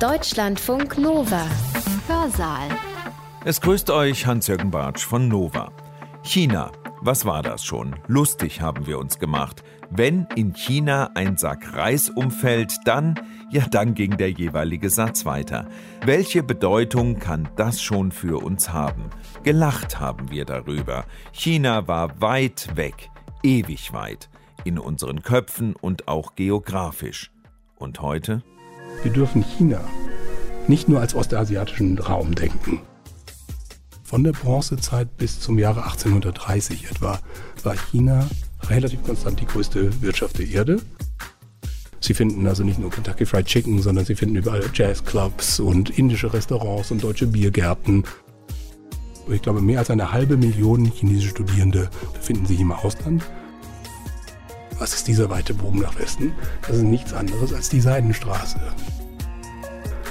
Deutschlandfunk Nova. Hörsaal. Es grüßt euch Hans-Jürgen Bartsch von Nova. China. Was war das schon? Lustig haben wir uns gemacht. Wenn in China ein Sack Reis umfällt, dann, ja, dann ging der jeweilige Satz weiter. Welche Bedeutung kann das schon für uns haben? Gelacht haben wir darüber. China war weit weg, ewig weit, in unseren Köpfen und auch geografisch. Und heute? Wir dürfen China nicht nur als ostasiatischen Raum denken. Von der Bronzezeit bis zum Jahre 1830 etwa war China relativ konstant die größte Wirtschaft der Erde. Sie finden also nicht nur Kentucky Fried Chicken, sondern Sie finden überall Jazzclubs und indische Restaurants und deutsche Biergärten. Ich glaube, mehr als eine halbe Million chinesische Studierende befinden sich im Ausland. Was ist dieser weite Bogen nach Westen? Das ist nichts anderes als die Seidenstraße.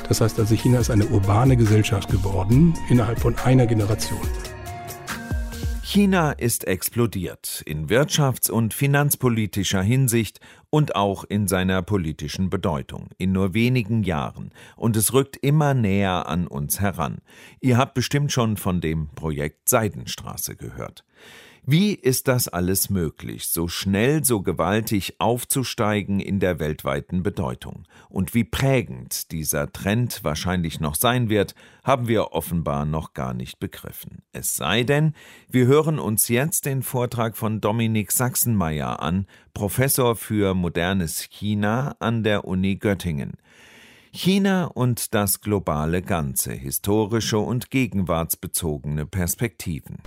Das heißt also, China ist eine urbane Gesellschaft geworden innerhalb von einer Generation. China ist explodiert in wirtschafts- und finanzpolitischer Hinsicht und auch in seiner politischen Bedeutung in nur wenigen Jahren, und es rückt immer näher an uns heran. Ihr habt bestimmt schon von dem Projekt Seidenstraße gehört. Wie ist das alles möglich, so schnell, so gewaltig aufzusteigen in der weltweiten Bedeutung? Und wie prägend dieser Trend wahrscheinlich noch sein wird, haben wir offenbar noch gar nicht begriffen. Es sei denn, wir hören uns jetzt den Vortrag von Dominik Sachsenmeier an, Professor für modernes China an der Uni Göttingen. China und das globale Ganze, historische und gegenwartsbezogene Perspektiven.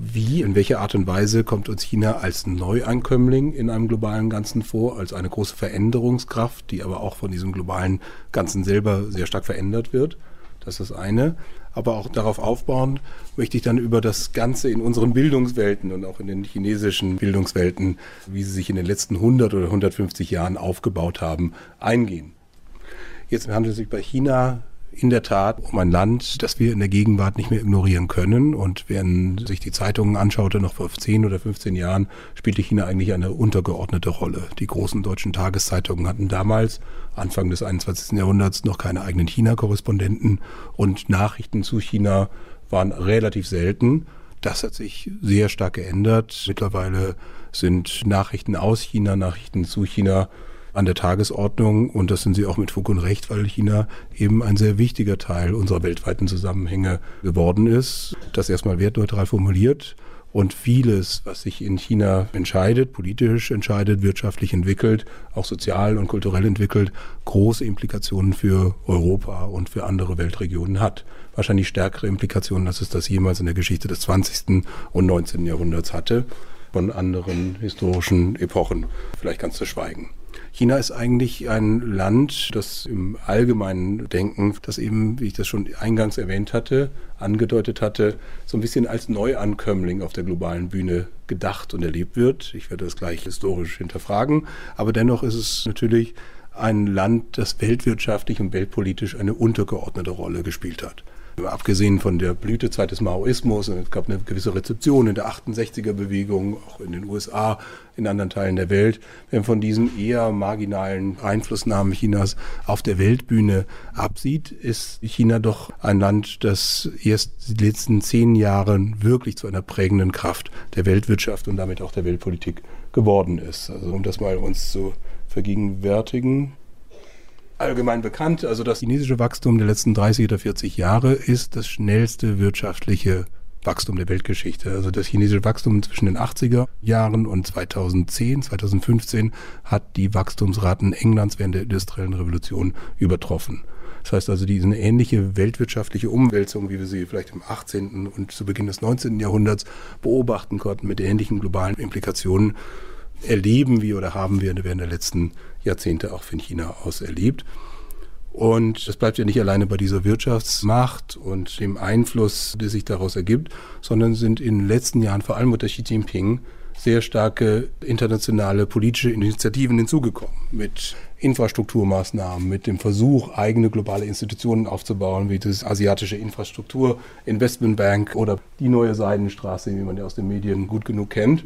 Wie, in welcher Art und Weise kommt uns China als Neuankömmling in einem globalen Ganzen vor, als eine große Veränderungskraft, die aber auch von diesem globalen Ganzen selber sehr stark verändert wird. Das ist das eine. Aber auch darauf aufbauend möchte ich dann über das Ganze in unseren Bildungswelten und auch in den chinesischen Bildungswelten, wie sie sich in den letzten 100 oder 150 Jahren aufgebaut haben, eingehen. Jetzt handelt es sich bei China in der Tat um ein Land, das wir in der Gegenwart nicht mehr ignorieren können. Und wenn sich die Zeitungen anschaute, noch vor 10 oder 15 Jahren spielte China eigentlich eine untergeordnete Rolle. Die großen deutschen Tageszeitungen hatten damals, Anfang des 21. Jahrhunderts, noch keine eigenen China-Korrespondenten und Nachrichten zu China waren relativ selten. Das hat sich sehr stark geändert. Mittlerweile sind Nachrichten aus China, Nachrichten zu China an der Tagesordnung und das sind sie auch mit Fug und Recht, weil China eben ein sehr wichtiger Teil unserer weltweiten Zusammenhänge geworden ist. Das erstmal wertneutral formuliert und vieles, was sich in China entscheidet, politisch entscheidet, wirtschaftlich entwickelt, auch sozial und kulturell entwickelt, große Implikationen für Europa und für andere Weltregionen hat. Wahrscheinlich stärkere Implikationen, als es das jemals in der Geschichte des 20. und 19. Jahrhunderts hatte, von anderen historischen Epochen. Vielleicht ganz zu schweigen. China ist eigentlich ein Land, das im allgemeinen Denken, das eben, wie ich das schon eingangs erwähnt hatte, angedeutet hatte, so ein bisschen als Neuankömmling auf der globalen Bühne gedacht und erlebt wird. Ich werde das gleich historisch hinterfragen. Aber dennoch ist es natürlich ein Land, das weltwirtschaftlich und weltpolitisch eine untergeordnete Rolle gespielt hat. Abgesehen von der Blütezeit des Maoismus, es gab eine gewisse Rezeption in der 68er-Bewegung, auch in den USA, in anderen Teilen der Welt. Wenn man von diesen eher marginalen Einflussnahmen Chinas auf der Weltbühne absieht, ist China doch ein Land, das erst die letzten zehn Jahre wirklich zu einer prägenden Kraft der Weltwirtschaft und damit auch der Weltpolitik geworden ist. Also um das mal uns zu vergegenwärtigen allgemein bekannt. Also das chinesische Wachstum der letzten 30 oder 40 Jahre ist das schnellste wirtschaftliche Wachstum der Weltgeschichte. Also das chinesische Wachstum zwischen den 80er Jahren und 2010, 2015 hat die Wachstumsraten Englands während der industriellen Revolution übertroffen. Das heißt also, diese ähnliche weltwirtschaftliche Umwälzung, wie wir sie vielleicht im 18. und zu Beginn des 19. Jahrhunderts beobachten konnten, mit ähnlichen globalen Implikationen, erleben wir oder haben wir während der letzten Jahrzehnte auch von China aus erlebt. Und das bleibt ja nicht alleine bei dieser Wirtschaftsmacht und dem Einfluss, der sich daraus ergibt, sondern sind in den letzten Jahren vor allem unter Xi Jinping sehr starke internationale politische Initiativen hinzugekommen. Mit Infrastrukturmaßnahmen, mit dem Versuch, eigene globale Institutionen aufzubauen, wie das asiatische Infrastruktur Investment Bank oder die neue Seidenstraße, wie man ja aus den Medien gut genug kennt.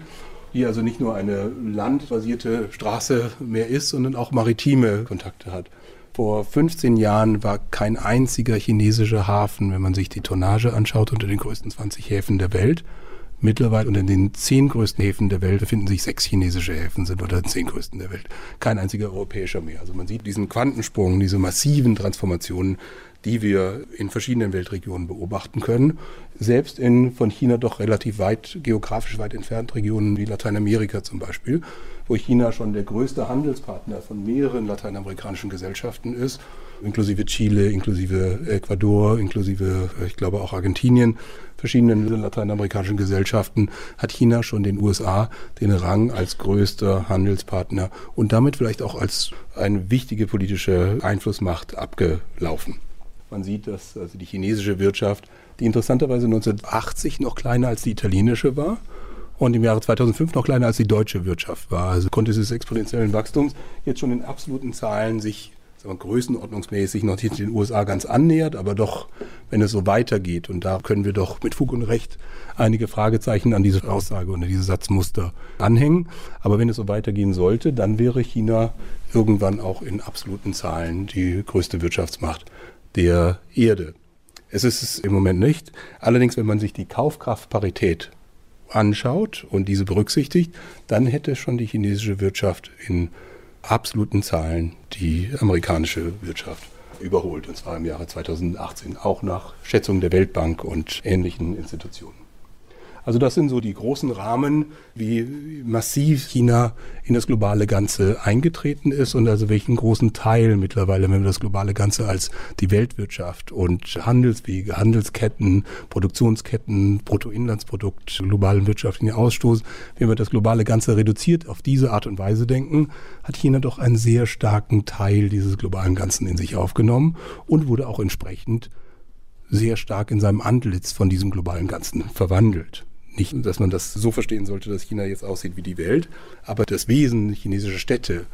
Die also nicht nur eine landbasierte Straße mehr ist, sondern auch maritime Kontakte hat. Vor 15 Jahren war kein einziger chinesischer Hafen, wenn man sich die Tonnage anschaut, unter den größten 20 Häfen der Welt. Mittlerweile unter den zehn größten Häfen der Welt befinden sich sechs chinesische Häfen, sind unter den zehn größten der Welt. Kein einziger europäischer mehr. Also man sieht diesen Quantensprung, diese massiven Transformationen, die wir in verschiedenen Weltregionen beobachten können. Selbst in von China doch relativ weit, geografisch weit entfernt Regionen wie Lateinamerika zum Beispiel, wo China schon der größte Handelspartner von mehreren lateinamerikanischen Gesellschaften ist, inklusive Chile, inklusive Ecuador, inklusive, ich glaube auch Argentinien, verschiedenen lateinamerikanischen Gesellschaften, hat China schon den USA den Rang als größter Handelspartner und damit vielleicht auch als eine wichtige politische Einflussmacht abgelaufen. Man sieht, dass also die chinesische Wirtschaft, die interessanterweise 1980 noch kleiner als die italienische war, und im Jahre 2005 noch kleiner als die deutsche Wirtschaft war. Also konnte dieses exponentiellen Wachstums jetzt schon in absoluten Zahlen sich sagen wir, größenordnungsmäßig noch nicht den USA ganz annähert, aber doch, wenn es so weitergeht, und da können wir doch mit Fug und Recht einige Fragezeichen an diese Aussage und an diese Satzmuster anhängen. Aber wenn es so weitergehen sollte, dann wäre China irgendwann auch in absoluten Zahlen die größte Wirtschaftsmacht der Erde. Es ist es im Moment nicht. Allerdings, wenn man sich die Kaufkraftparität anschaut und diese berücksichtigt, dann hätte schon die chinesische Wirtschaft in absoluten Zahlen die amerikanische Wirtschaft überholt, und zwar im Jahre 2018, auch nach Schätzungen der Weltbank und ähnlichen Institutionen. Also das sind so die großen Rahmen, wie massiv China in das globale Ganze eingetreten ist und also welchen großen Teil mittlerweile, wenn wir das globale Ganze als die Weltwirtschaft und Handelswege, Handelsketten, Produktionsketten, Bruttoinlandsprodukt, globalen wirtschaftlichen Ausstoß, wenn wir das globale Ganze reduziert auf diese Art und Weise denken, hat China doch einen sehr starken Teil dieses globalen Ganzen in sich aufgenommen und wurde auch entsprechend sehr stark in seinem Antlitz von diesem globalen Ganzen verwandelt. Nicht, dass man das so verstehen sollte, dass China jetzt aussieht wie die Welt, aber das Wesen chinesischer Städte,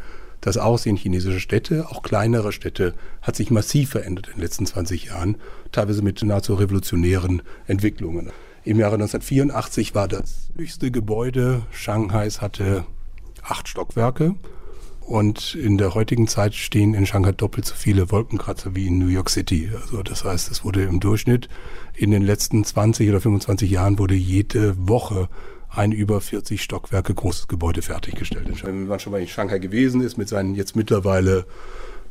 das Aussehen chinesischer Städte, auch kleinerer Städte, hat sich massiv verändert in den letzten 20 Jahren, teilweise mit nahezu revolutionären Entwicklungen. Im Jahre 1984 war das höchste Gebäude Shanghais hatte acht Stockwerke. Und in der heutigen Zeit stehen in Shanghai doppelt so viele Wolkenkratzer wie in New York City. Also das heißt, es wurde im Durchschnitt in den letzten 20 oder 25 Jahren wurde jede Woche ein über 40 Stockwerke großes Gebäude fertiggestellt. Wenn man schon mal in Shanghai gewesen ist mit seinen jetzt mittlerweile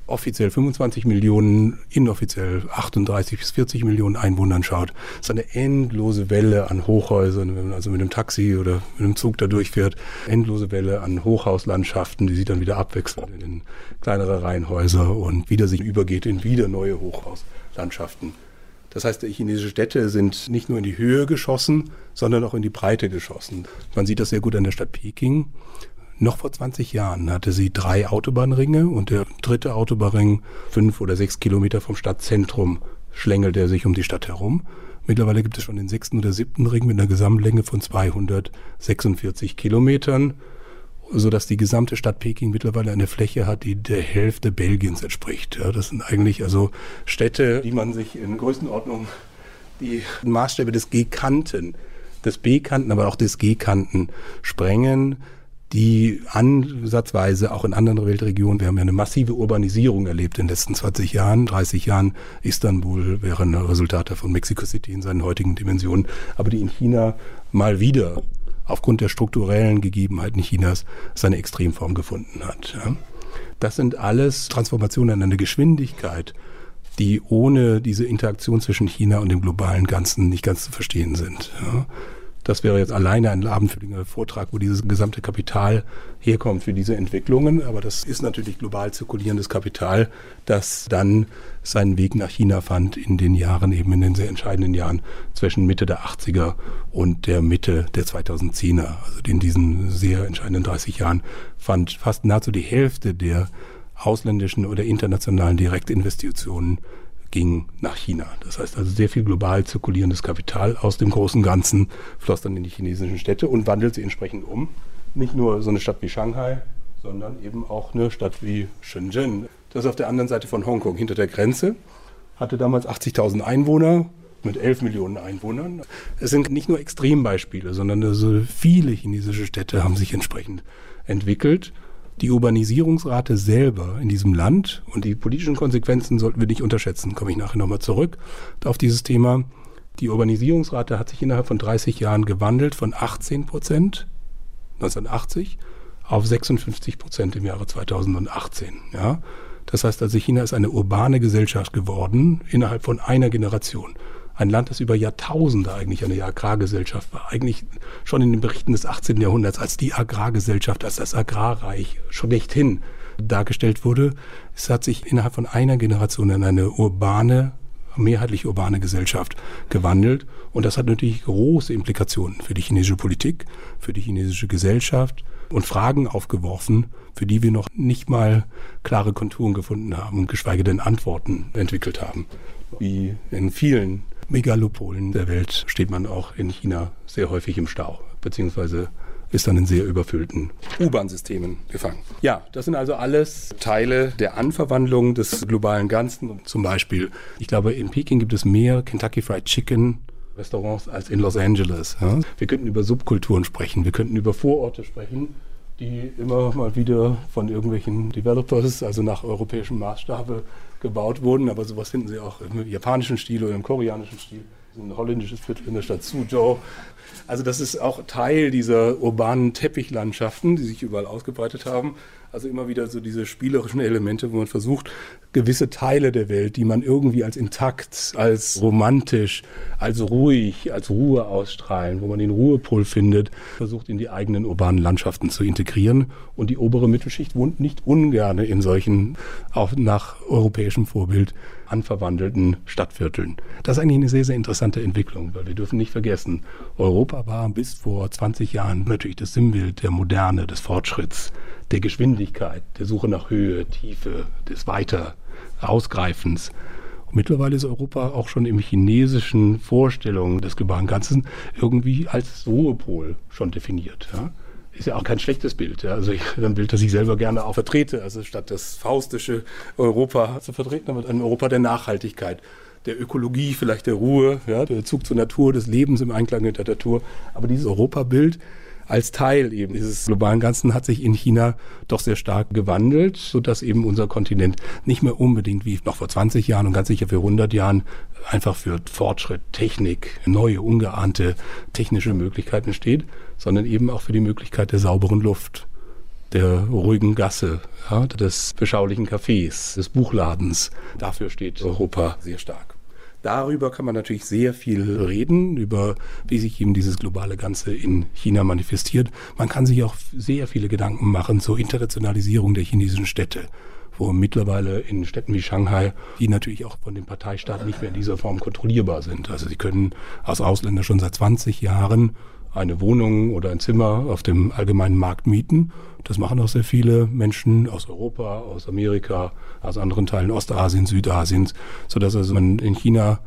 offiziell 25 Millionen, inoffiziell 38 bis 40 Millionen Einwohnern schaut, ist eine endlose Welle an Hochhäusern, wenn man also mit einem Taxi oder mit einem Zug da durchfährt, endlose Welle an Hochhauslandschaften, die sich dann wieder abwechseln in kleinere Reihenhäuser und wieder sich übergeht in wieder neue Hochhauslandschaften. Das heißt, die chinesischen Städte sind nicht nur in die Höhe geschossen, sondern auch in die Breite geschossen. Man sieht das sehr gut an der Stadt Peking. Noch vor 20 Jahren hatte sie drei Autobahnringe und der dritte Autobahnring, fünf oder sechs Kilometer vom Stadtzentrum, schlängelt er sich um die Stadt herum. Mittlerweile gibt es schon den sechsten oder siebten Ring mit einer Gesamtlänge von 246 Kilometern sodass die gesamte Stadt Peking mittlerweile eine Fläche hat, die der Hälfte Belgiens entspricht. Ja, das sind eigentlich also Städte, die man sich in Größenordnung die Maßstäbe des G-Kanten, des B-Kanten, aber auch des G-Kanten sprengen, die ansatzweise auch in anderen Weltregionen, wir haben ja eine massive Urbanisierung erlebt in den letzten 20 Jahren, 30 Jahren. Istanbul wäre ein Resultat davon, Mexico City in seinen heutigen Dimensionen, aber die in China mal wieder aufgrund der strukturellen Gegebenheiten Chinas seine Extremform gefunden hat. Das sind alles Transformationen an eine Geschwindigkeit, die ohne diese Interaktion zwischen China und dem globalen Ganzen nicht ganz zu verstehen sind. Das wäre jetzt alleine ein abendfülliger Vortrag, wo dieses gesamte Kapital herkommt für diese Entwicklungen. Aber das ist natürlich global zirkulierendes Kapital, das dann seinen Weg nach China fand in den Jahren, eben in den sehr entscheidenden Jahren zwischen Mitte der 80er und der Mitte der 2010er. Also in diesen sehr entscheidenden 30 Jahren fand fast nahezu die Hälfte der ausländischen oder internationalen Direktinvestitionen ging nach China. Das heißt also sehr viel global zirkulierendes Kapital aus dem großen Ganzen floss dann in die chinesischen Städte und wandelt sie entsprechend um. Nicht nur so eine Stadt wie Shanghai, sondern eben auch eine Stadt wie Shenzhen. Das ist auf der anderen Seite von Hongkong, hinter der Grenze. Hatte damals 80.000 Einwohner, mit 11 Millionen Einwohnern. Es sind nicht nur Extrembeispiele, sondern also viele chinesische Städte haben sich entsprechend entwickelt. Die Urbanisierungsrate selber in diesem Land und die politischen Konsequenzen sollten wir nicht unterschätzen, komme ich nachher nochmal zurück auf dieses Thema. Die Urbanisierungsrate hat sich innerhalb von 30 Jahren gewandelt von 18 Prozent 1980 auf 56 Prozent im Jahre 2018. Ja? Das heißt also, China ist eine urbane Gesellschaft geworden innerhalb von einer Generation. Ein Land, das über Jahrtausende eigentlich eine Agrargesellschaft war. Eigentlich schon in den Berichten des 18. Jahrhunderts als die Agrargesellschaft, als das Agrarreich schlechthin dargestellt wurde. Es hat sich innerhalb von einer Generation in eine urbane, mehrheitlich urbane Gesellschaft gewandelt. Und das hat natürlich große Implikationen für die chinesische Politik, für die chinesische Gesellschaft und Fragen aufgeworfen, für die wir noch nicht mal klare Konturen gefunden haben geschweige denn Antworten entwickelt haben. Wie in vielen Megalopolen der Welt steht man auch in China sehr häufig im Stau, beziehungsweise ist dann in sehr überfüllten U-Bahn-Systemen gefangen. Ja, das sind also alles Teile der Anverwandlung des globalen Ganzen. Zum Beispiel, ich glaube, in Peking gibt es mehr Kentucky Fried Chicken Restaurants als in Los Angeles. Ja? Wir könnten über Subkulturen sprechen, wir könnten über Vororte sprechen, die immer mal wieder von irgendwelchen Developers, also nach europäischem Maßstabe, gebaut wurden, aber sowas finden Sie auch im japanischen Stil oder im koreanischen Stil. Ein holländisches Viertel in der Stadt Suzhou. Also das ist auch Teil dieser urbanen Teppichlandschaften, die sich überall ausgebreitet haben. Also immer wieder so diese spielerischen Elemente, wo man versucht, gewisse Teile der Welt, die man irgendwie als intakt, als romantisch, als ruhig, als Ruhe ausstrahlen, wo man den Ruhepol findet, versucht in die eigenen urbanen Landschaften zu integrieren. Und die obere Mittelschicht wohnt nicht ungerne in solchen, auch nach europäischem Vorbild, anverwandelten Stadtvierteln. Das ist eigentlich eine sehr, sehr interessante Entwicklung, weil wir dürfen nicht vergessen, Europa war bis vor 20 Jahren natürlich das Sinnbild der Moderne, des Fortschritts, der Geschwindigkeit, der Suche nach Höhe, Tiefe, des Weiter Ausgreifens. Und mittlerweile ist Europa auch schon im chinesischen Vorstellungen des globalen Ganzen irgendwie als Ruhepol schon definiert. Ja? Ist ja auch kein schlechtes Bild. Ja? Also ich, ein Bild, das ich selber gerne auch vertrete. Also statt das faustische Europa zu vertreten, damit ein Europa der Nachhaltigkeit der Ökologie, vielleicht der Ruhe, ja, der Bezug zur Natur, des Lebens im Einklang mit der Natur. Aber dieses Europabild als Teil eben dieses globalen Ganzen hat sich in China doch sehr stark gewandelt, sodass eben unser Kontinent nicht mehr unbedingt wie noch vor 20 Jahren und ganz sicher für 100 Jahren einfach für Fortschritt, Technik, neue, ungeahnte technische Möglichkeiten steht, sondern eben auch für die Möglichkeit der sauberen Luft, der ruhigen Gasse, ja, des beschaulichen Cafés, des Buchladens. Dafür steht Europa sehr stark. Darüber kann man natürlich sehr viel reden, über wie sich eben dieses globale Ganze in China manifestiert. Man kann sich auch sehr viele Gedanken machen zur Internationalisierung der chinesischen Städte wo mittlerweile in Städten wie Shanghai, die natürlich auch von dem Parteistaat nicht mehr in dieser Form kontrollierbar sind. Also sie können als Ausländer schon seit 20 Jahren eine Wohnung oder ein Zimmer auf dem allgemeinen Markt mieten. Das machen auch sehr viele Menschen aus Europa, aus Amerika, aus anderen Teilen Ostasiens, Südasiens, sodass also man in China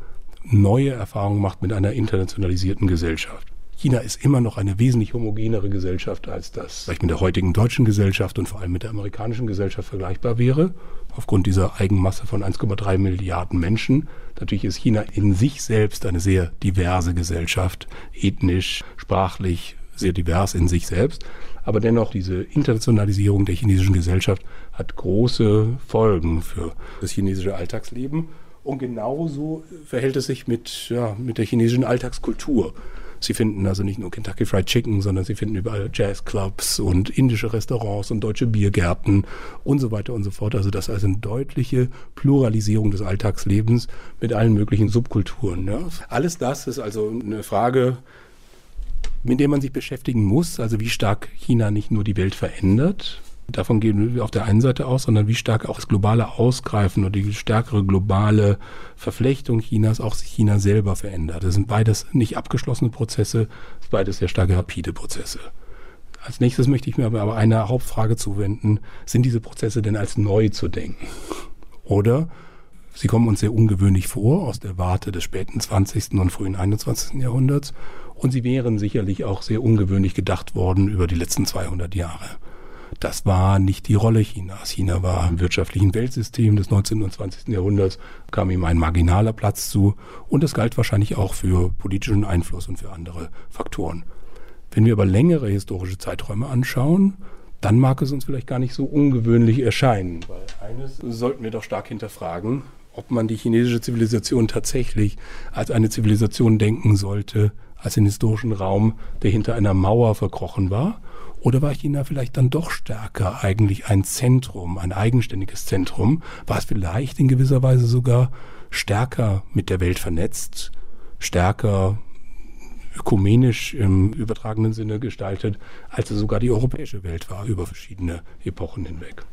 neue Erfahrungen macht mit einer internationalisierten Gesellschaft. China ist immer noch eine wesentlich homogenere Gesellschaft, als das vielleicht mit der heutigen deutschen Gesellschaft und vor allem mit der amerikanischen Gesellschaft vergleichbar wäre, aufgrund dieser Eigenmasse von 1,3 Milliarden Menschen. Natürlich ist China in sich selbst eine sehr diverse Gesellschaft, ethnisch, sprachlich sehr divers in sich selbst. Aber dennoch, diese Internationalisierung der chinesischen Gesellschaft hat große Folgen für das chinesische Alltagsleben. Und genauso verhält es sich mit, ja, mit der chinesischen Alltagskultur. Sie finden also nicht nur Kentucky Fried Chicken, sondern Sie finden überall Jazzclubs und indische Restaurants und deutsche Biergärten und so weiter und so fort. Also das ist also eine deutliche Pluralisierung des Alltagslebens mit allen möglichen Subkulturen. Ja. Alles das ist also eine Frage, mit der man sich beschäftigen muss. Also wie stark China nicht nur die Welt verändert, Davon gehen wir auf der einen Seite aus, sondern wie stark auch das globale Ausgreifen und die stärkere globale Verflechtung Chinas auch sich China selber verändert. Das sind beides nicht abgeschlossene Prozesse, beides sehr starke rapide Prozesse. Als nächstes möchte ich mir aber einer Hauptfrage zuwenden. Sind diese Prozesse denn als neu zu denken? Oder sie kommen uns sehr ungewöhnlich vor aus der Warte des späten 20. und frühen 21. Jahrhunderts und sie wären sicherlich auch sehr ungewöhnlich gedacht worden über die letzten 200 Jahre. Das war nicht die Rolle Chinas. China war im wirtschaftlichen Weltsystem des 19. und 20. Jahrhunderts, kam ihm ein marginaler Platz zu und das galt wahrscheinlich auch für politischen Einfluss und für andere Faktoren. Wenn wir aber längere historische Zeiträume anschauen, dann mag es uns vielleicht gar nicht so ungewöhnlich erscheinen. Weil eines sollten wir doch stark hinterfragen, ob man die chinesische Zivilisation tatsächlich als eine Zivilisation denken sollte, als den historischen Raum, der hinter einer Mauer verkrochen war, oder war China vielleicht dann doch stärker eigentlich ein Zentrum, ein eigenständiges Zentrum? War es vielleicht in gewisser Weise sogar stärker mit der Welt vernetzt, stärker ökumenisch im übertragenen Sinne gestaltet, als es sogar die europäische Welt war über verschiedene Epochen hinweg?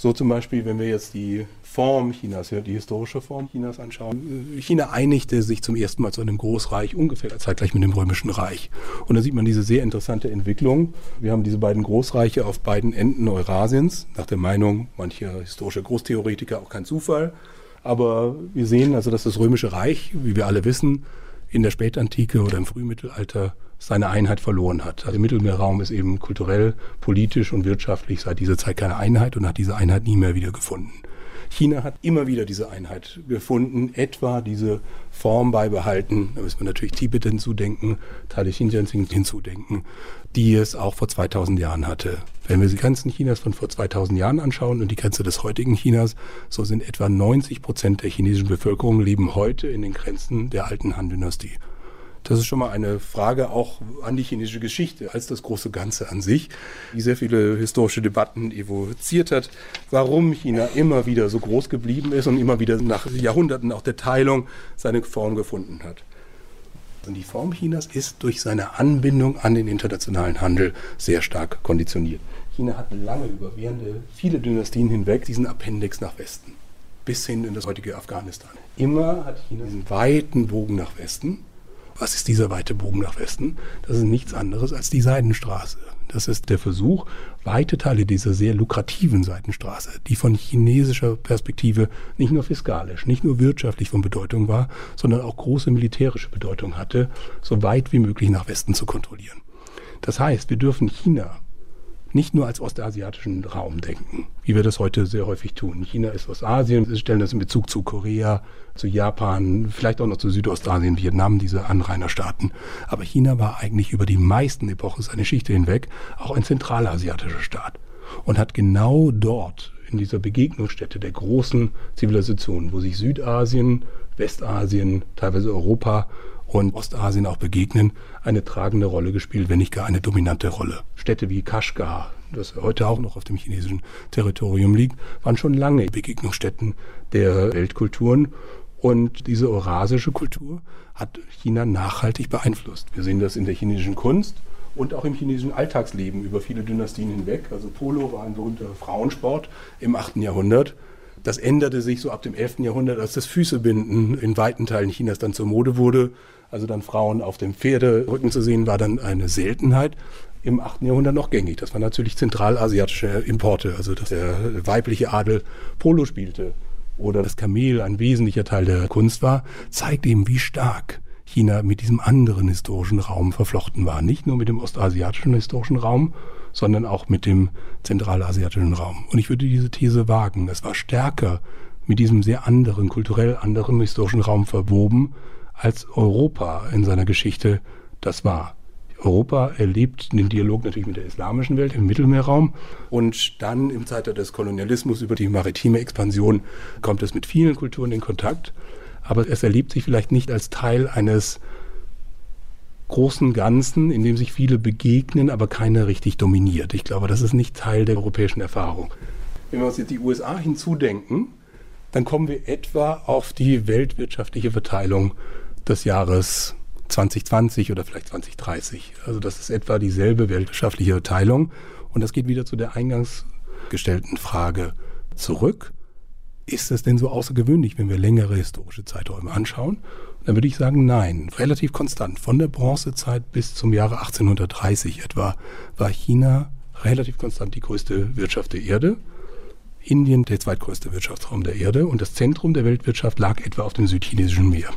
So zum Beispiel, wenn wir jetzt die Form Chinas, die historische Form Chinas anschauen. China einigte sich zum ersten Mal zu einem Großreich, ungefähr zeitgleich mit dem Römischen Reich. Und da sieht man diese sehr interessante Entwicklung. Wir haben diese beiden Großreiche auf beiden Enden Eurasiens, nach der Meinung mancher historischer Großtheoretiker auch kein Zufall. Aber wir sehen also, dass das Römische Reich, wie wir alle wissen, in der Spätantike oder im Frühmittelalter seine Einheit verloren hat. Also der Mittelmeerraum ist eben kulturell, politisch und wirtschaftlich seit dieser Zeit keine Einheit und hat diese Einheit nie mehr wieder gefunden. China hat immer wieder diese Einheit gefunden, etwa diese Form beibehalten. Da müssen wir natürlich Tibet hinzudenken, Teile Xinjiang hinzudenken, die es auch vor 2000 Jahren hatte. Wenn wir die Grenzen Chinas von vor 2000 Jahren anschauen und die Grenze des heutigen Chinas, so sind etwa 90 Prozent der chinesischen Bevölkerung leben heute in den Grenzen der alten Han-Dynastie. Das ist schon mal eine Frage auch an die chinesische Geschichte als das große Ganze an sich, die sehr viele historische Debatten evoziert hat, warum China immer wieder so groß geblieben ist und immer wieder nach Jahrhunderten auch der Teilung seine Form gefunden hat. Und die Form Chinas ist durch seine Anbindung an den internationalen Handel sehr stark konditioniert. China hat lange über währende viele Dynastien hinweg diesen Appendix nach Westen bis hin in das heutige Afghanistan. Immer hat China diesen weiten Bogen nach Westen was ist dieser weite Bogen nach Westen? Das ist nichts anderes als die Seidenstraße. Das ist der Versuch, weite Teile dieser sehr lukrativen Seitenstraße, die von chinesischer Perspektive nicht nur fiskalisch, nicht nur wirtschaftlich von Bedeutung war, sondern auch große militärische Bedeutung hatte, so weit wie möglich nach Westen zu kontrollieren. Das heißt, wir dürfen China nicht nur als ostasiatischen Raum denken, wie wir das heute sehr häufig tun. China ist Ostasien, wir stellen das in Bezug zu Korea, zu Japan, vielleicht auch noch zu Südostasien, Vietnam, diese Anrainerstaaten. Aber China war eigentlich über die meisten Epochen seiner Geschichte hinweg auch ein zentralasiatischer Staat und hat genau dort in dieser Begegnungsstätte der großen Zivilisationen, wo sich Südasien, Westasien, teilweise Europa und Ostasien auch begegnen, eine tragende Rolle gespielt, wenn nicht gar eine dominante Rolle. Städte wie Kashgar, das heute auch noch auf dem chinesischen Territorium liegt, waren schon lange Begegnungsstätten der Weltkulturen. Und diese eurasische Kultur hat China nachhaltig beeinflusst. Wir sehen das in der chinesischen Kunst und auch im chinesischen Alltagsleben über viele Dynastien hinweg. Also Polo war ein berühmter Frauensport im 8. Jahrhundert. Das änderte sich so ab dem 11. Jahrhundert, als das Füßebinden in weiten Teilen Chinas dann zur Mode wurde. Also dann Frauen auf dem Pferderücken zu sehen, war dann eine Seltenheit. Im 8. Jahrhundert noch gängig. Das waren natürlich zentralasiatische Importe, also dass der weibliche Adel Polo spielte oder das Kamel ein wesentlicher Teil der Kunst war, zeigt eben, wie stark China mit diesem anderen historischen Raum verflochten war. Nicht nur mit dem ostasiatischen historischen Raum, sondern auch mit dem zentralasiatischen Raum. Und ich würde diese These wagen, es war stärker mit diesem sehr anderen, kulturell anderen historischen Raum verwoben, als Europa in seiner Geschichte das war. Europa erlebt den Dialog natürlich mit der islamischen Welt im Mittelmeerraum und dann im Zeitalter des Kolonialismus über die maritime Expansion kommt es mit vielen Kulturen in Kontakt, aber es erlebt sich vielleicht nicht als Teil eines großen Ganzen, in dem sich viele begegnen, aber keiner richtig dominiert. Ich glaube, das ist nicht Teil der europäischen Erfahrung. Wenn wir uns jetzt die USA hinzudenken, dann kommen wir etwa auf die weltwirtschaftliche Verteilung des Jahres 2020 oder vielleicht 2030. Also das ist etwa dieselbe weltwirtschaftliche Teilung. Und das geht wieder zu der eingangs gestellten Frage zurück. Ist es denn so außergewöhnlich, wenn wir längere historische Zeiträume anschauen? Dann würde ich sagen, nein. Relativ konstant. Von der Bronzezeit bis zum Jahre 1830 etwa war China relativ konstant die größte Wirtschaft der Erde. Indien der zweitgrößte Wirtschaftsraum der Erde und das Zentrum der Weltwirtschaft lag etwa auf dem südchinesischen Meer.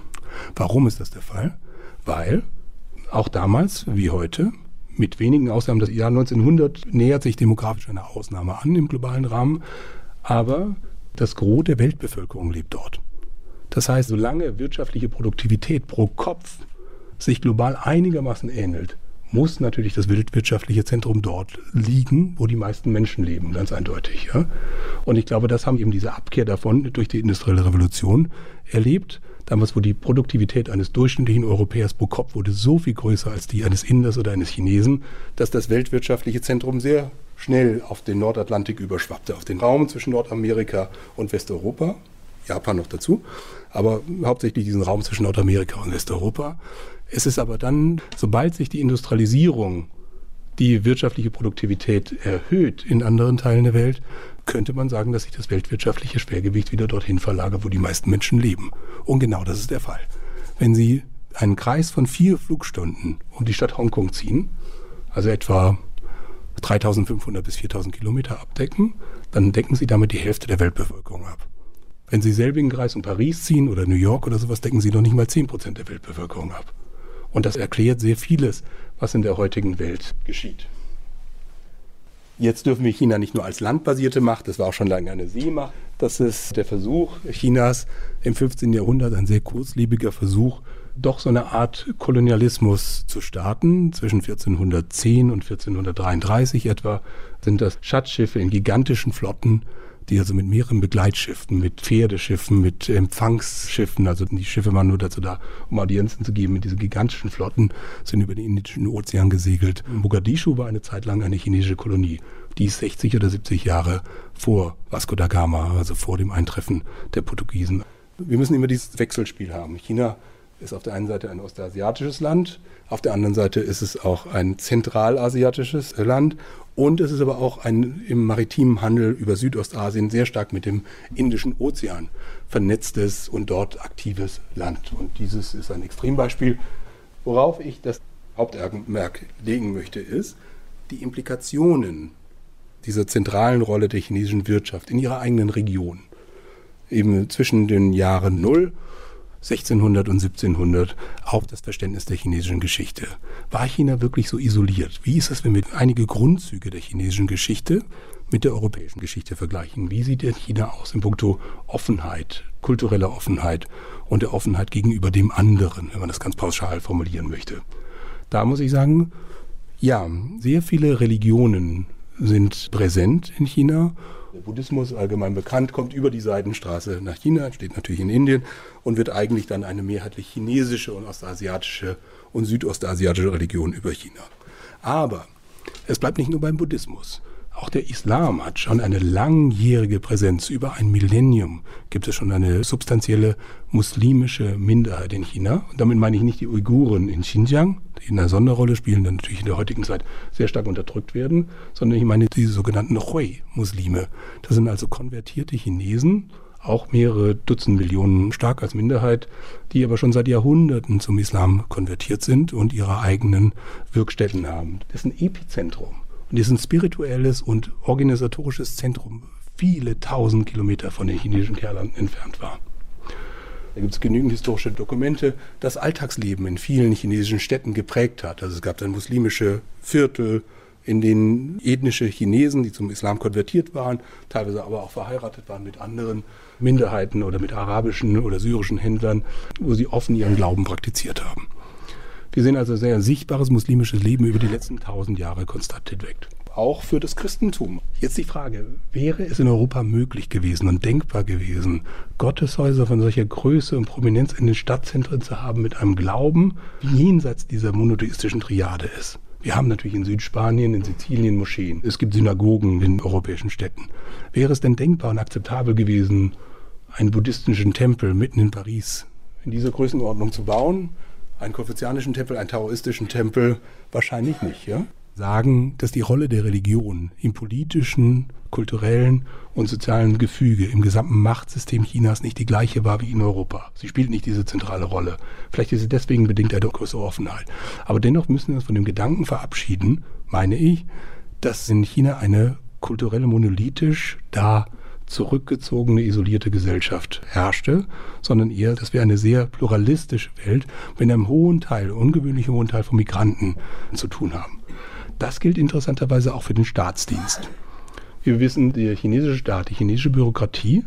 Warum ist das der Fall? weil auch damals wie heute mit wenigen Ausnahmen. Das Jahr 1900 nähert sich demografisch einer Ausnahme an im globalen Rahmen, aber das Gros der Weltbevölkerung lebt dort. Das heißt, solange wirtschaftliche Produktivität pro Kopf sich global einigermaßen ähnelt, muss natürlich das weltwirtschaftliche Zentrum dort liegen, wo die meisten Menschen leben, ganz eindeutig. Ja? Und ich glaube, das haben eben diese Abkehr davon durch die industrielle Revolution erlebt. Damals, wo die Produktivität eines durchschnittlichen Europäers pro Kopf wurde so viel größer als die eines Inders oder eines Chinesen, dass das weltwirtschaftliche Zentrum sehr schnell auf den Nordatlantik überschwappte, auf den Raum zwischen Nordamerika und Westeuropa, Japan noch dazu, aber hauptsächlich diesen Raum zwischen Nordamerika und Westeuropa. Es ist aber dann, sobald sich die Industrialisierung die wirtschaftliche Produktivität erhöht in anderen Teilen der Welt, könnte man sagen, dass sich das weltwirtschaftliche Schwergewicht wieder dorthin verlagert, wo die meisten Menschen leben. Und genau das ist der Fall. Wenn Sie einen Kreis von vier Flugstunden um die Stadt Hongkong ziehen, also etwa 3500 bis 4000 Kilometer abdecken, dann decken Sie damit die Hälfte der Weltbevölkerung ab. Wenn Sie selbigen Kreis um Paris ziehen oder New York oder sowas, decken Sie noch nicht mal 10 Prozent der Weltbevölkerung ab. Und das erklärt sehr vieles, was in der heutigen Welt geschieht. Jetzt dürfen wir China nicht nur als landbasierte Macht, das war auch schon lange eine Seemacht. Das ist der Versuch Chinas im 15. Jahrhundert, ein sehr kurzlebiger Versuch, doch so eine Art Kolonialismus zu starten. Zwischen 1410 und 1433 etwa sind das Schatzschiffe in gigantischen Flotten die also mit mehreren Begleitschiffen, mit Pferdeschiffen, mit Empfangsschiffen, also die Schiffe waren nur dazu da, um Audienzen zu geben, mit diesen gigantischen Flotten sind über den Indischen Ozean gesegelt. Mogadischu war eine Zeit lang eine chinesische Kolonie. Die ist 60 oder 70 Jahre vor Vasco da Gama, also vor dem Eintreffen der Portugiesen. Wir müssen immer dieses Wechselspiel haben. China ist auf der einen Seite ein ostasiatisches Land, auf der anderen Seite ist es auch ein zentralasiatisches Land und es ist aber auch ein im maritimen Handel über Südostasien sehr stark mit dem Indischen Ozean vernetztes und dort aktives Land. Und dieses ist ein Extrembeispiel. Worauf ich das Hauptaugenmerk legen möchte, ist die Implikationen dieser zentralen Rolle der chinesischen Wirtschaft in ihrer eigenen Region. Eben zwischen den Jahren Null 1600 und 1700 auf das Verständnis der chinesischen Geschichte. War China wirklich so isoliert? Wie ist es, wenn wir einige Grundzüge der chinesischen Geschichte mit der europäischen Geschichte vergleichen? Wie sieht denn China aus in puncto Offenheit, kultureller Offenheit und der Offenheit gegenüber dem anderen, wenn man das ganz pauschal formulieren möchte? Da muss ich sagen, ja, sehr viele Religionen sind präsent in China der Buddhismus, allgemein bekannt, kommt über die Seidenstraße nach China, steht natürlich in Indien und wird eigentlich dann eine mehrheitlich chinesische und ostasiatische und südostasiatische Religion über China. Aber es bleibt nicht nur beim Buddhismus. Auch der Islam hat schon eine langjährige Präsenz. Über ein Millennium gibt es schon eine substanzielle muslimische Minderheit in China. Und damit meine ich nicht die Uiguren in Xinjiang, die in einer Sonderrolle spielen, dann natürlich in der heutigen Zeit sehr stark unterdrückt werden, sondern ich meine die sogenannten Hui-Muslime. Das sind also konvertierte Chinesen, auch mehrere Dutzend Millionen stark als Minderheit, die aber schon seit Jahrhunderten zum Islam konvertiert sind und ihre eigenen Wirkstätten haben. Das ist ein Epizentrum und ist ein spirituelles und organisatorisches Zentrum viele tausend Kilometer von den chinesischen Kehrlanden entfernt war. Da gibt es genügend historische Dokumente, das Alltagsleben in vielen chinesischen Städten geprägt hat. Also es gab dann muslimische Viertel, in denen ethnische Chinesen, die zum Islam konvertiert waren, teilweise aber auch verheiratet waren mit anderen Minderheiten oder mit arabischen oder syrischen Händlern, wo sie offen ihren Glauben praktiziert haben. Wir sehen also sehr sichtbares muslimisches Leben über die letzten tausend Jahre konstant hinweg. Auch für das Christentum. Jetzt die Frage, wäre es in Europa möglich gewesen und denkbar gewesen, Gotteshäuser von solcher Größe und Prominenz in den Stadtzentren zu haben mit einem Glauben, wie jenseits dieser monotheistischen Triade ist? Wir haben natürlich in Südspanien, in Sizilien Moscheen. Es gibt Synagogen in europäischen Städten. Wäre es denn denkbar und akzeptabel gewesen, einen buddhistischen Tempel mitten in Paris in dieser Größenordnung zu bauen? Einen konfuzianischen Tempel, einen taoistischen Tempel? Wahrscheinlich nicht, ja? Sagen, dass die Rolle der Religion im politischen, kulturellen und sozialen Gefüge im gesamten Machtsystem Chinas nicht die gleiche war wie in Europa. Sie spielt nicht diese zentrale Rolle. Vielleicht ist sie deswegen bedingt eine größere Offenheit. Aber dennoch müssen wir uns von dem Gedanken verabschieden, meine ich, dass in China eine kulturelle monolithisch da zurückgezogene, isolierte Gesellschaft herrschte, sondern eher, dass wir eine sehr pluralistische Welt mit einem hohen Teil, ungewöhnlich hohen Teil von Migranten zu tun haben. Das gilt interessanterweise auch für den Staatsdienst. Wir wissen, der chinesische Staat, die chinesische Bürokratie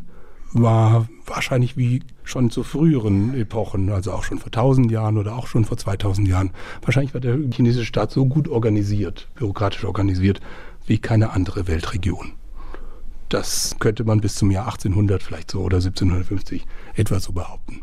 war wahrscheinlich wie schon zu früheren Epochen, also auch schon vor 1000 Jahren oder auch schon vor 2000 Jahren, wahrscheinlich war der chinesische Staat so gut organisiert, bürokratisch organisiert, wie keine andere Weltregion. Das könnte man bis zum Jahr 1800 vielleicht so oder 1750 etwa so behaupten.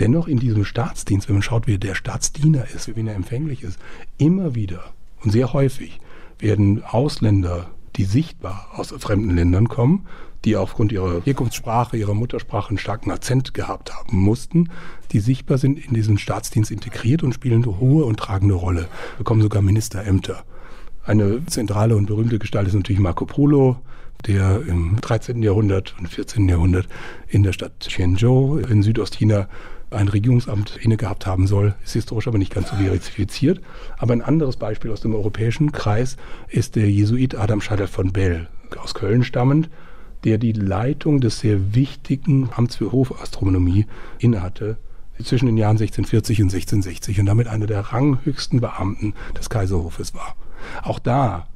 Dennoch in diesem Staatsdienst, wenn man schaut, wie der Staatsdiener ist, wie wen er empfänglich ist, immer wieder und sehr häufig werden Ausländer, die sichtbar aus fremden Ländern kommen, die aufgrund ihrer Herkunftssprache, ihrer Muttersprache einen starken Akzent gehabt haben mussten, die sichtbar sind in diesen Staatsdienst integriert und spielen eine hohe und tragende Rolle, bekommen sogar Ministerämter. Eine zentrale und berühmte Gestalt ist natürlich Marco Polo, der im 13. Jahrhundert und 14. Jahrhundert in der Stadt Tianzhou in Südostchina ein Regierungsamt inne gehabt haben soll, ist historisch aber nicht ganz so verifiziert. Aber ein anderes Beispiel aus dem europäischen Kreis ist der Jesuit Adam Scheider von Bell, aus Köln stammend, der die Leitung des sehr wichtigen Amts für Hofastronomie innehatte zwischen den Jahren 1640 und 1660 und damit einer der ranghöchsten Beamten des Kaiserhofes war. Auch da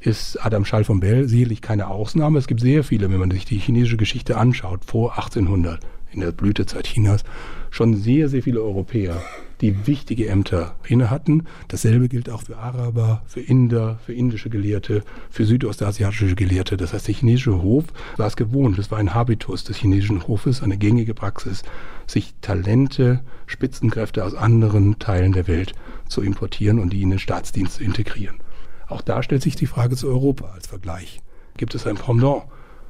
ist Adam Schall von Bell sicherlich keine Ausnahme. Es gibt sehr viele, wenn man sich die chinesische Geschichte anschaut, vor 1800, in der Blütezeit Chinas, schon sehr, sehr viele Europäer, die wichtige Ämter inne hatten. Dasselbe gilt auch für Araber, für Inder, für indische Gelehrte, für südostasiatische Gelehrte. Das heißt, der chinesische Hof war es gewohnt. Es war ein Habitus des chinesischen Hofes, eine gängige Praxis, sich Talente, Spitzenkräfte aus anderen Teilen der Welt zu importieren und die in den Staatsdienst zu integrieren. Auch da stellt sich die Frage zu Europa als Vergleich. Gibt es ein Pendant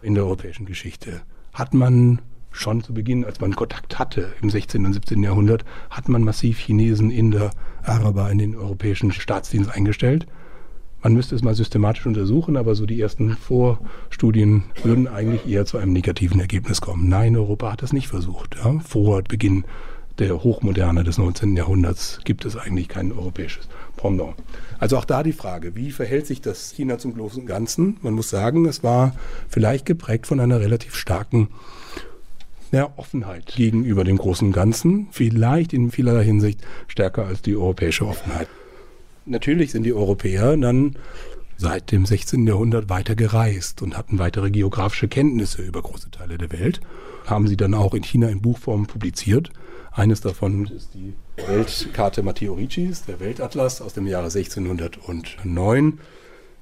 in der europäischen Geschichte? Hat man schon zu Beginn, als man Kontakt hatte im 16. und 17. Jahrhundert, hat man massiv Chinesen, Inder, Araber in den europäischen Staatsdienst eingestellt? Man müsste es mal systematisch untersuchen, aber so die ersten Vorstudien würden eigentlich eher zu einem negativen Ergebnis kommen. Nein, Europa hat das nicht versucht. Ja? Vor Beginn der Hochmoderne des 19. Jahrhunderts gibt es eigentlich kein europäisches Pendant. Also auch da die Frage, wie verhält sich das China zum großen Ganzen? Man muss sagen, es war vielleicht geprägt von einer relativ starken ja, Offenheit gegenüber dem großen Ganzen, vielleicht in vielerlei Hinsicht stärker als die europäische Offenheit. Natürlich sind die Europäer dann seit dem 16. Jahrhundert weiter gereist und hatten weitere geografische Kenntnisse über große Teile der Welt, haben sie dann auch in China in Buchform publiziert eines davon ist die Weltkarte Matteo Riccis, der Weltatlas aus dem Jahre 1609,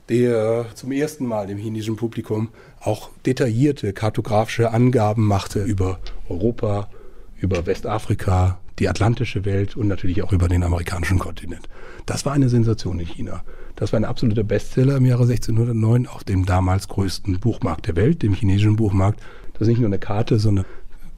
der zum ersten Mal dem chinesischen Publikum auch detaillierte kartografische Angaben machte über Europa, über Westafrika, die atlantische Welt und natürlich auch über den amerikanischen Kontinent. Das war eine Sensation in China. Das war ein absoluter Bestseller im Jahre 1609 auf dem damals größten Buchmarkt der Welt, dem chinesischen Buchmarkt. Das ist nicht nur eine Karte, sondern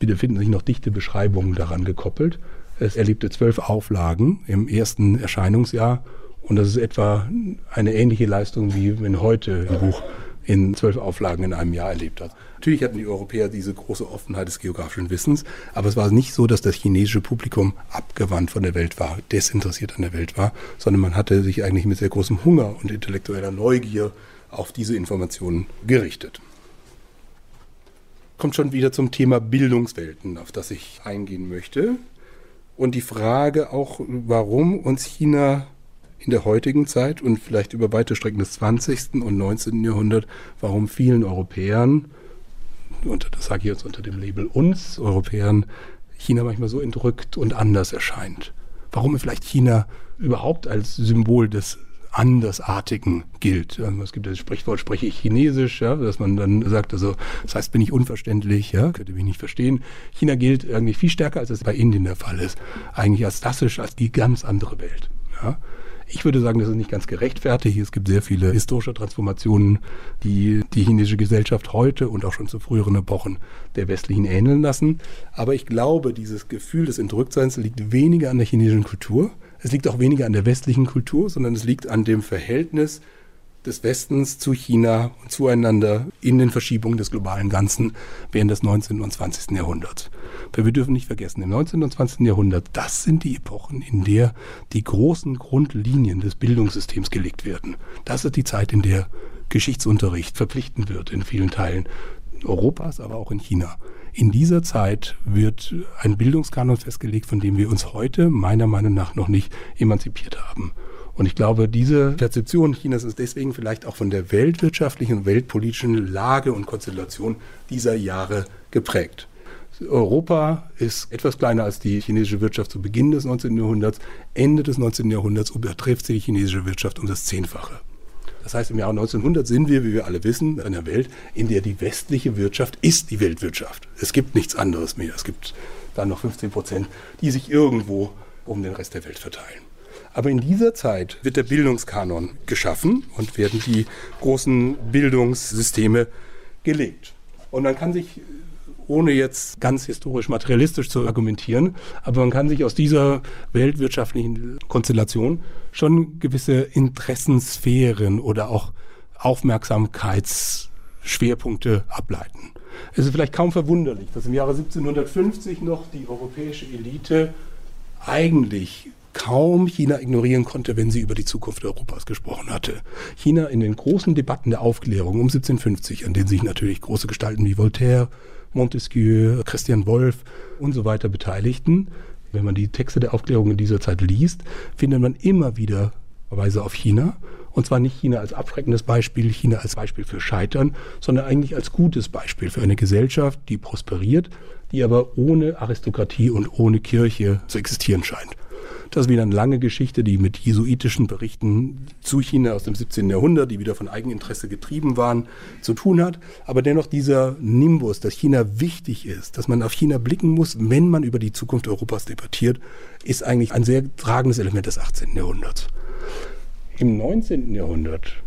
Bitte finden sich noch dichte Beschreibungen daran gekoppelt. Es erlebte zwölf Auflagen im ersten Erscheinungsjahr und das ist etwa eine ähnliche Leistung, wie wenn heute ein Buch in zwölf Auflagen in einem Jahr erlebt hat. Natürlich hatten die Europäer diese große Offenheit des geografischen Wissens, aber es war nicht so, dass das chinesische Publikum abgewandt von der Welt war, desinteressiert an der Welt war, sondern man hatte sich eigentlich mit sehr großem Hunger und intellektueller Neugier auf diese Informationen gerichtet kommt schon wieder zum Thema Bildungswelten, auf das ich eingehen möchte. Und die Frage auch, warum uns China in der heutigen Zeit und vielleicht über weite Strecken des 20. und 19. Jahrhunderts, warum vielen Europäern, und das sage ich jetzt unter dem Label uns Europäern, China manchmal so entrückt und anders erscheint. Warum vielleicht China überhaupt als Symbol des Andersartigen gilt. Es gibt das Sprichwort, spreche ich Chinesisch, ja, dass man dann sagt, also das heißt, bin ich unverständlich, ja, könnte mich nicht verstehen. China gilt irgendwie viel stärker, als es bei Indien der Fall ist. Eigentlich als klassisch, als die ganz andere Welt. Ja. Ich würde sagen, das ist nicht ganz gerechtfertigt. Es gibt sehr viele historische Transformationen, die die chinesische Gesellschaft heute und auch schon zu früheren Epochen der westlichen ähneln lassen. Aber ich glaube, dieses Gefühl des Entrücktseins liegt weniger an der chinesischen Kultur, es liegt auch weniger an der westlichen Kultur, sondern es liegt an dem Verhältnis des Westens zu China und zueinander in den Verschiebungen des globalen Ganzen während des 19. und 20. Jahrhunderts. Weil wir dürfen nicht vergessen, im 19. und 20. Jahrhundert, das sind die Epochen, in der die großen Grundlinien des Bildungssystems gelegt werden. Das ist die Zeit, in der Geschichtsunterricht verpflichtend wird in vielen Teilen Europas, aber auch in China. In dieser Zeit wird ein Bildungskanon festgelegt, von dem wir uns heute meiner Meinung nach noch nicht emanzipiert haben. Und ich glaube, diese Perzeption Chinas ist deswegen vielleicht auch von der weltwirtschaftlichen und weltpolitischen Lage und Konstellation dieser Jahre geprägt. Europa ist etwas kleiner als die chinesische Wirtschaft zu Beginn des 19. Jahrhunderts. Ende des 19. Jahrhunderts übertrifft sie die chinesische Wirtschaft um das Zehnfache. Das heißt, im Jahr 1900 sind wir, wie wir alle wissen, in einer Welt, in der die westliche Wirtschaft ist die Weltwirtschaft. Es gibt nichts anderes mehr. Es gibt dann noch 15 Prozent, die sich irgendwo um den Rest der Welt verteilen. Aber in dieser Zeit wird der Bildungskanon geschaffen und werden die großen Bildungssysteme gelegt. Und man kann sich ohne jetzt ganz historisch materialistisch zu argumentieren, aber man kann sich aus dieser weltwirtschaftlichen Konstellation schon gewisse Interessensphären oder auch Aufmerksamkeitsschwerpunkte ableiten. Es ist vielleicht kaum verwunderlich, dass im Jahre 1750 noch die europäische Elite eigentlich kaum China ignorieren konnte, wenn sie über die Zukunft Europas gesprochen hatte. China in den großen Debatten der Aufklärung um 1750, an denen sich natürlich große Gestalten wie Voltaire, Montesquieu, Christian Wolff und so weiter beteiligten. Wenn man die Texte der Aufklärung in dieser Zeit liest, findet man immer wieder Verweise auf China. Und zwar nicht China als abschreckendes Beispiel, China als Beispiel für Scheitern, sondern eigentlich als gutes Beispiel für eine Gesellschaft, die prosperiert, die aber ohne Aristokratie und ohne Kirche zu existieren scheint. Das ist wieder eine lange Geschichte, die mit jesuitischen Berichten zu China aus dem 17. Jahrhundert, die wieder von Eigeninteresse getrieben waren, zu tun hat. Aber dennoch dieser Nimbus, dass China wichtig ist, dass man auf China blicken muss, wenn man über die Zukunft Europas debattiert, ist eigentlich ein sehr tragendes Element des 18. Jahrhunderts. Im 19. Jahrhundert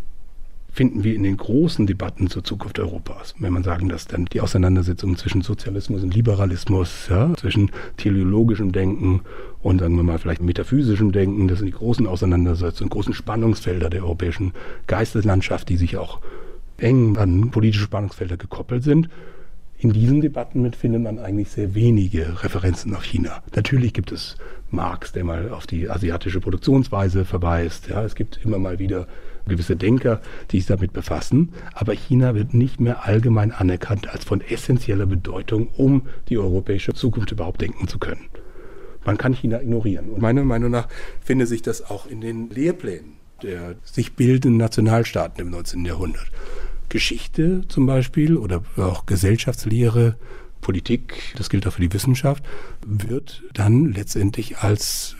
finden wir in den großen Debatten zur Zukunft Europas. Wenn man sagen, dass dann die Auseinandersetzung zwischen Sozialismus und Liberalismus, ja, zwischen teleologischem Denken und sagen wir mal vielleicht metaphysischem Denken, das sind die großen Auseinandersetzungen, großen Spannungsfelder der europäischen Geisteslandschaft, die sich auch eng an politische Spannungsfelder gekoppelt sind. In diesen Debatten mit findet man eigentlich sehr wenige Referenzen auf China. Natürlich gibt es Marx, der mal auf die asiatische Produktionsweise verweist. Ja, es gibt immer mal wieder gewisse Denker, die sich damit befassen. Aber China wird nicht mehr allgemein anerkannt als von essentieller Bedeutung, um die europäische Zukunft überhaupt denken zu können. Man kann China ignorieren. Und meiner Meinung nach findet sich das auch in den Lehrplänen der sich bildenden Nationalstaaten im 19. Jahrhundert. Geschichte zum Beispiel oder auch Gesellschaftslehre, Politik, das gilt auch für die Wissenschaft, wird dann letztendlich als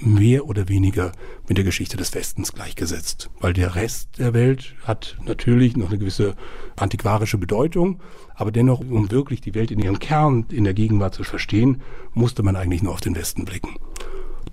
mehr oder weniger mit der Geschichte des Westens gleichgesetzt. Weil der Rest der Welt hat natürlich noch eine gewisse antiquarische Bedeutung, aber dennoch, um wirklich die Welt in ihrem Kern in der Gegenwart zu verstehen, musste man eigentlich nur auf den Westen blicken.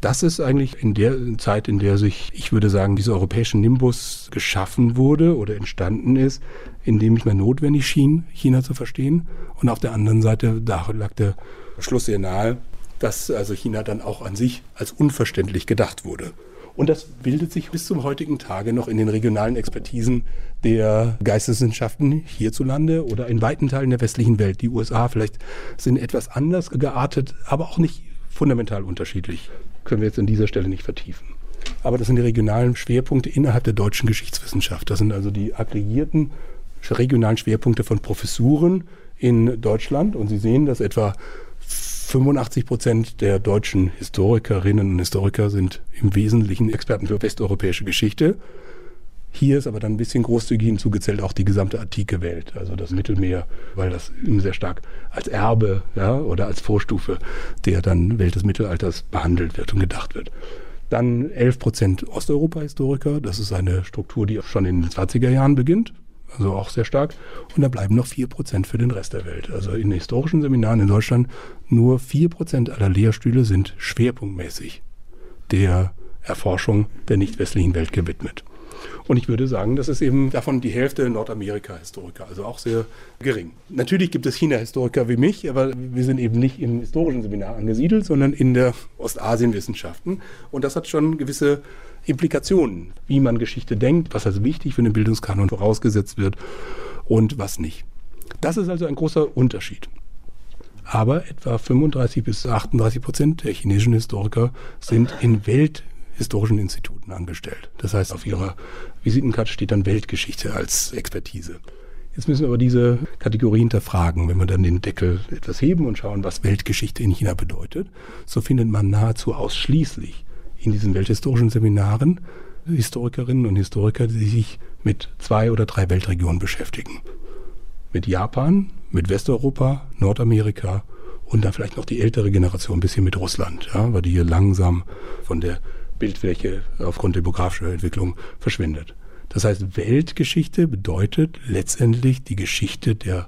Das ist eigentlich in der Zeit, in der sich, ich würde sagen, dieser europäische Nimbus geschaffen wurde oder entstanden ist, in dem nicht mehr notwendig schien, China zu verstehen. Und auf der anderen Seite, da lag der Schluss sehr nahe, dass also China dann auch an sich als unverständlich gedacht wurde. Und das bildet sich bis zum heutigen Tage noch in den regionalen Expertisen der Geisteswissenschaften hierzulande oder in weiten Teilen der westlichen Welt. Die USA vielleicht sind etwas anders geartet, aber auch nicht fundamental unterschiedlich. Können wir jetzt an dieser Stelle nicht vertiefen. Aber das sind die regionalen Schwerpunkte innerhalb der deutschen Geschichtswissenschaft. Das sind also die aggregierten regionalen Schwerpunkte von Professuren in Deutschland. Und Sie sehen, dass etwa 85 Prozent der deutschen Historikerinnen und Historiker sind im Wesentlichen Experten für westeuropäische Geschichte. Hier ist aber dann ein bisschen großzügig hinzugezählt auch die gesamte antike Welt, also das Mittelmeer, weil das sehr stark als Erbe ja, oder als Vorstufe der dann Welt des Mittelalters behandelt wird und gedacht wird. Dann 11 Prozent Osteuropa-Historiker, das ist eine Struktur, die schon in den 20er Jahren beginnt, also auch sehr stark. Und da bleiben noch 4% für den Rest der Welt. Also in historischen Seminaren in Deutschland nur 4% aller Lehrstühle sind schwerpunktmäßig der Erforschung der nicht westlichen Welt gewidmet. Und ich würde sagen, das ist eben davon die Hälfte Nordamerika-Historiker, also auch sehr gering. Natürlich gibt es China-Historiker wie mich, aber wir sind eben nicht im historischen Seminar angesiedelt, sondern in der Ostasien-Wissenschaften. Und das hat schon gewisse Implikationen, wie man Geschichte denkt, was als wichtig für den Bildungskanon vorausgesetzt wird und was nicht. Das ist also ein großer Unterschied. Aber etwa 35 bis 38 Prozent der chinesischen Historiker sind in welthistorischen Instituten angestellt. Das heißt, auf ihrer Visitenkarte steht dann Weltgeschichte als Expertise. Jetzt müssen wir aber diese Kategorie hinterfragen. Wenn wir dann den Deckel etwas heben und schauen, was Weltgeschichte in China bedeutet, so findet man nahezu ausschließlich in diesen welthistorischen Seminaren Historikerinnen und Historiker, die sich mit zwei oder drei Weltregionen beschäftigen. Mit Japan, mit Westeuropa, Nordamerika und dann vielleicht noch die ältere Generation ein bisschen mit Russland, ja, weil die hier langsam von der Bildfläche aufgrund demografischer Entwicklung verschwindet. Das heißt, Weltgeschichte bedeutet letztendlich die Geschichte der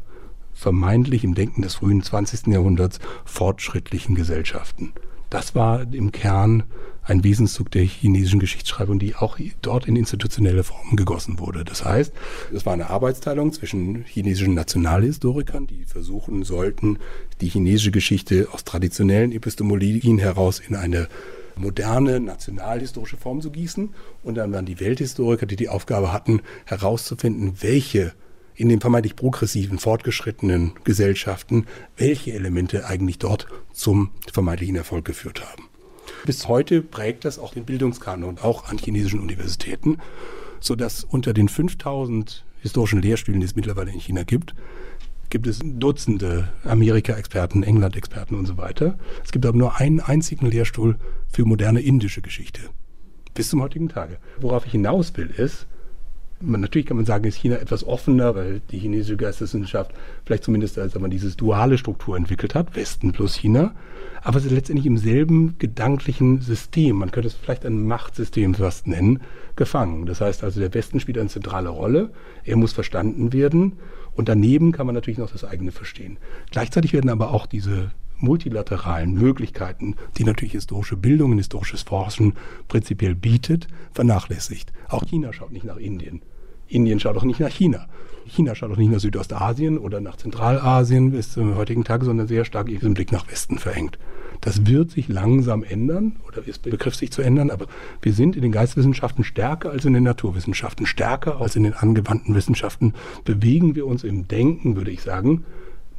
vermeintlich im Denken des frühen 20. Jahrhunderts fortschrittlichen Gesellschaften. Das war im Kern ein Wesenszug der chinesischen Geschichtsschreibung, die auch dort in institutionelle Formen gegossen wurde. Das heißt, es war eine Arbeitsteilung zwischen chinesischen Nationalhistorikern, die versuchen sollten, die chinesische Geschichte aus traditionellen Epistemologien heraus in eine moderne nationalhistorische Form zu gießen. Und dann waren die Welthistoriker, die die Aufgabe hatten, herauszufinden, welche in den vermeintlich progressiven, fortgeschrittenen Gesellschaften, welche Elemente eigentlich dort zum vermeintlichen Erfolg geführt haben. Bis heute prägt das auch den Bildungskanon, auch an chinesischen Universitäten, sodass unter den 5000 historischen Lehrstühlen, die es mittlerweile in China gibt, gibt es Dutzende Amerika-Experten, England-Experten und so weiter. Es gibt aber nur einen einzigen Lehrstuhl für moderne indische Geschichte. Bis zum heutigen Tage. Worauf ich hinaus will, ist, man, natürlich kann man sagen, ist China etwas offener, weil die chinesische Geisteswissenschaft vielleicht zumindest als man dieses duale Struktur entwickelt hat, Westen plus China, aber es ist letztendlich im selben gedanklichen System, man könnte es vielleicht ein Machtsystem fast nennen, gefangen. Das heißt also, der Westen spielt eine zentrale Rolle, er muss verstanden werden und daneben kann man natürlich noch das eigene verstehen. Gleichzeitig werden aber auch diese multilateralen Möglichkeiten, die natürlich historische Bildung und historisches Forschen prinzipiell bietet, vernachlässigt. Auch China schaut nicht nach Indien. Indien schaut auch nicht nach China. China schaut auch nicht nach Südostasien oder nach Zentralasien bis zum heutigen Tage, sondern sehr stark ihren Blick nach Westen verengt. Das wird sich langsam ändern oder ist begriff sich zu ändern, aber wir sind in den Geisteswissenschaften stärker als in den Naturwissenschaften, stärker als in den angewandten Wissenschaften, bewegen wir uns im Denken, würde ich sagen,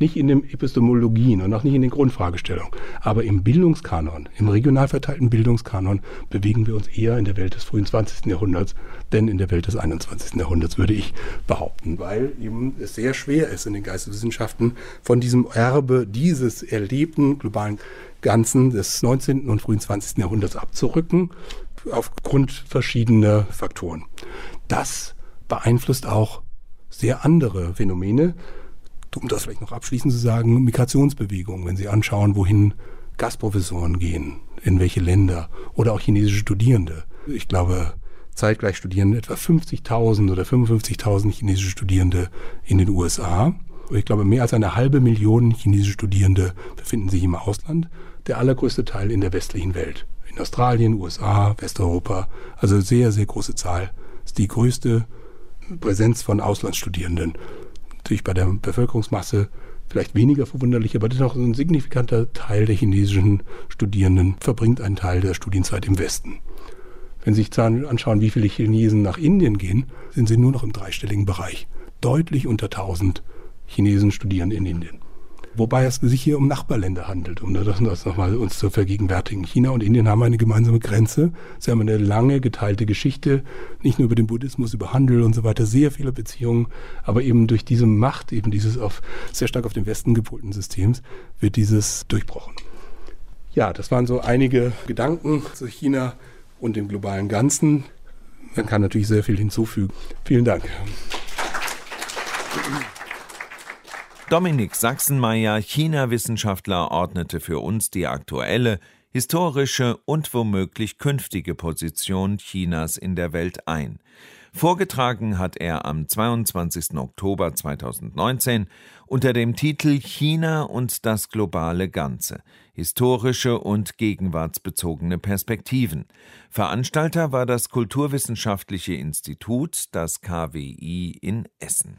nicht in den Epistemologien und auch nicht in den Grundfragestellungen. Aber im Bildungskanon, im regional verteilten Bildungskanon bewegen wir uns eher in der Welt des frühen 20. Jahrhunderts, denn in der Welt des 21. Jahrhunderts, würde ich behaupten, weil eben es sehr schwer ist in den Geisteswissenschaften von diesem Erbe dieses erlebten globalen Ganzen des 19. und frühen 20. Jahrhunderts abzurücken, aufgrund verschiedener Faktoren. Das beeinflusst auch sehr andere Phänomene, um das vielleicht noch abschließend zu sagen, Migrationsbewegungen, wenn Sie anschauen, wohin Gastprofessoren gehen, in welche Länder oder auch chinesische Studierende. Ich glaube, zeitgleich studieren etwa 50.000 oder 55.000 chinesische Studierende in den USA. Ich glaube, mehr als eine halbe Million chinesische Studierende befinden sich im Ausland. Der allergrößte Teil in der westlichen Welt. In Australien, USA, Westeuropa. Also sehr, sehr große Zahl. Das ist die größte Präsenz von Auslandsstudierenden natürlich bei der Bevölkerungsmasse vielleicht weniger verwunderlich, aber dennoch ein signifikanter Teil der chinesischen Studierenden verbringt einen Teil der Studienzeit im Westen. Wenn Sie sich anschauen, wie viele Chinesen nach Indien gehen, sind sie nur noch im dreistelligen Bereich. Deutlich unter 1000 Chinesen studieren in Indien. Wobei es sich hier um Nachbarländer handelt, um das, nochmal uns zu vergegenwärtigen. China und Indien haben eine gemeinsame Grenze. Sie haben eine lange geteilte Geschichte, nicht nur über den Buddhismus, über Handel und so weiter, sehr viele Beziehungen. Aber eben durch diese Macht, eben dieses auf, sehr stark auf den Westen gepolten Systems, wird dieses durchbrochen. Ja, das waren so einige Gedanken zu China und dem globalen Ganzen. Man kann natürlich sehr viel hinzufügen. Vielen Dank. Dominik Sachsenmeier, China-Wissenschaftler, ordnete für uns die aktuelle, historische und womöglich künftige Position Chinas in der Welt ein. Vorgetragen hat er am 22. Oktober 2019 unter dem Titel China und das globale Ganze. Historische und gegenwartsbezogene Perspektiven. Veranstalter war das Kulturwissenschaftliche Institut, das KWI in Essen.